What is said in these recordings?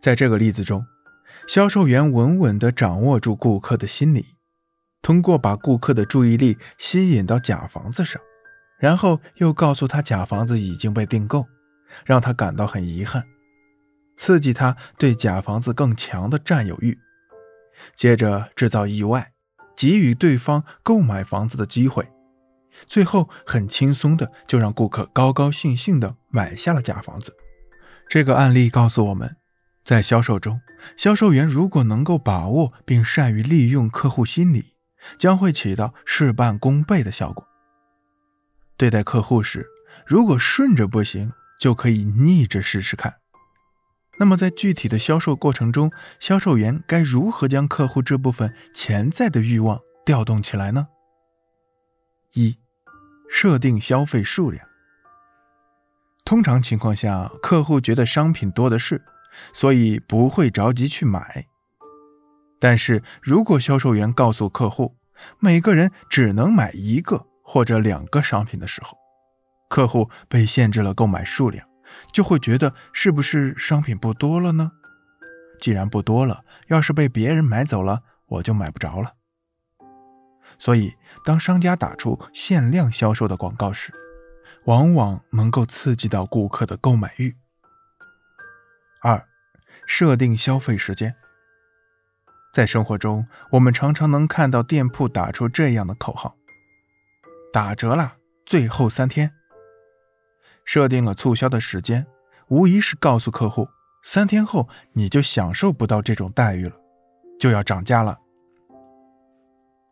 在这个例子中，销售员稳稳地掌握住顾客的心理，通过把顾客的注意力吸引到假房子上，然后又告诉他假房子已经被订购，让他感到很遗憾，刺激他对假房子更强的占有欲，接着制造意外，给予对方购买房子的机会，最后很轻松的就让顾客高高兴兴的买下了假房子。这个案例告诉我们。在销售中，销售员如果能够把握并善于利用客户心理，将会起到事半功倍的效果。对待客户时，如果顺着不行，就可以逆着试试看。那么，在具体的销售过程中，销售员该如何将客户这部分潜在的欲望调动起来呢？一、设定消费数量。通常情况下，客户觉得商品多的是。所以不会着急去买，但是如果销售员告诉客户每个人只能买一个或者两个商品的时候，客户被限制了购买数量，就会觉得是不是商品不多了呢？既然不多了，要是被别人买走了，我就买不着了。所以，当商家打出限量销售的广告时，往往能够刺激到顾客的购买欲。二，设定消费时间。在生活中，我们常常能看到店铺打出这样的口号：“打折啦，最后三天。”设定了促销的时间，无疑是告诉客户，三天后你就享受不到这种待遇了，就要涨价了。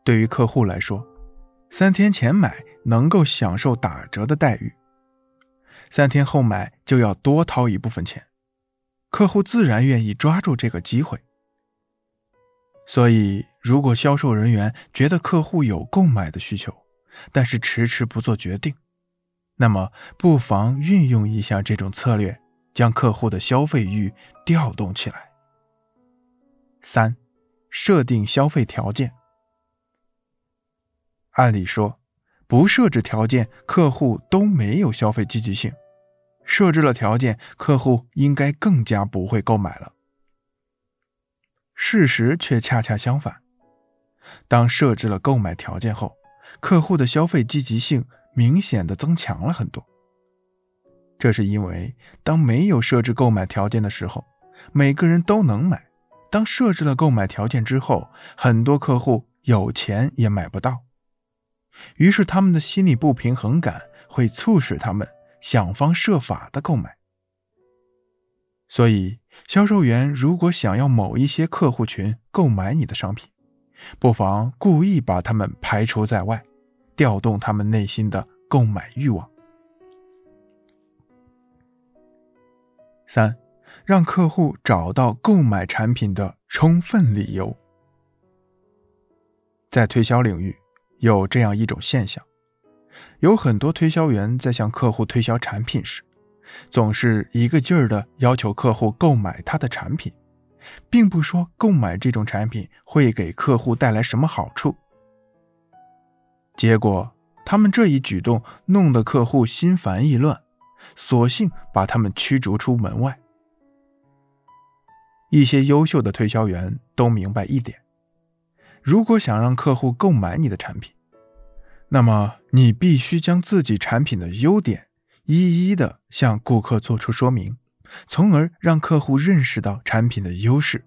对于客户来说，三天前买能够享受打折的待遇，三天后买就要多掏一部分钱。客户自然愿意抓住这个机会，所以如果销售人员觉得客户有购买的需求，但是迟迟不做决定，那么不妨运用一下这种策略，将客户的消费欲调动起来。三、设定消费条件。按理说，不设置条件，客户都没有消费积极性。设置了条件，客户应该更加不会购买了。事实却恰恰相反，当设置了购买条件后，客户的消费积极性明显的增强了很多。这是因为，当没有设置购买条件的时候，每个人都能买；当设置了购买条件之后，很多客户有钱也买不到，于是他们的心理不平衡感会促使他们。想方设法的购买，所以销售员如果想要某一些客户群购买你的商品，不妨故意把他们排除在外，调动他们内心的购买欲望。三，让客户找到购买产品的充分理由。在推销领域，有这样一种现象。有很多推销员在向客户推销产品时，总是一个劲儿的要求客户购买他的产品，并不说购买这种产品会给客户带来什么好处。结果，他们这一举动弄得客户心烦意乱，索性把他们驱逐出门外。一些优秀的推销员都明白一点：如果想让客户购买你的产品，那么，你必须将自己产品的优点一一的向顾客做出说明，从而让客户认识到产品的优势，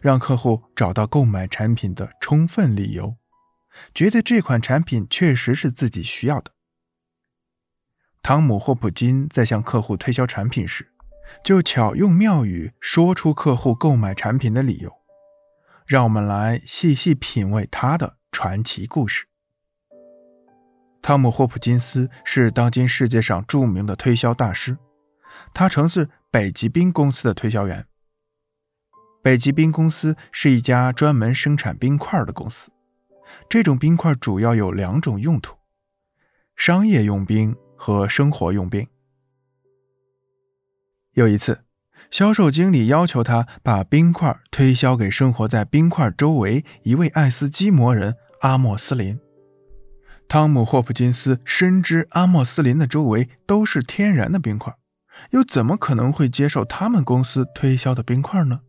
让客户找到购买产品的充分理由，觉得这款产品确实是自己需要的。汤姆·霍普金在向客户推销产品时，就巧用妙语说出客户购买产品的理由。让我们来细细品味他的传奇故事。汤姆·霍普金斯是当今世界上著名的推销大师，他曾是北极冰公司的推销员。北极冰公司是一家专门生产冰块的公司，这种冰块主要有两种用途：商业用冰和生活用冰。有一次，销售经理要求他把冰块推销给生活在冰块周围一位爱斯基摩人阿莫斯林。汤姆·霍普金斯深知阿莫斯林的周围都是天然的冰块，又怎么可能会接受他们公司推销的冰块呢？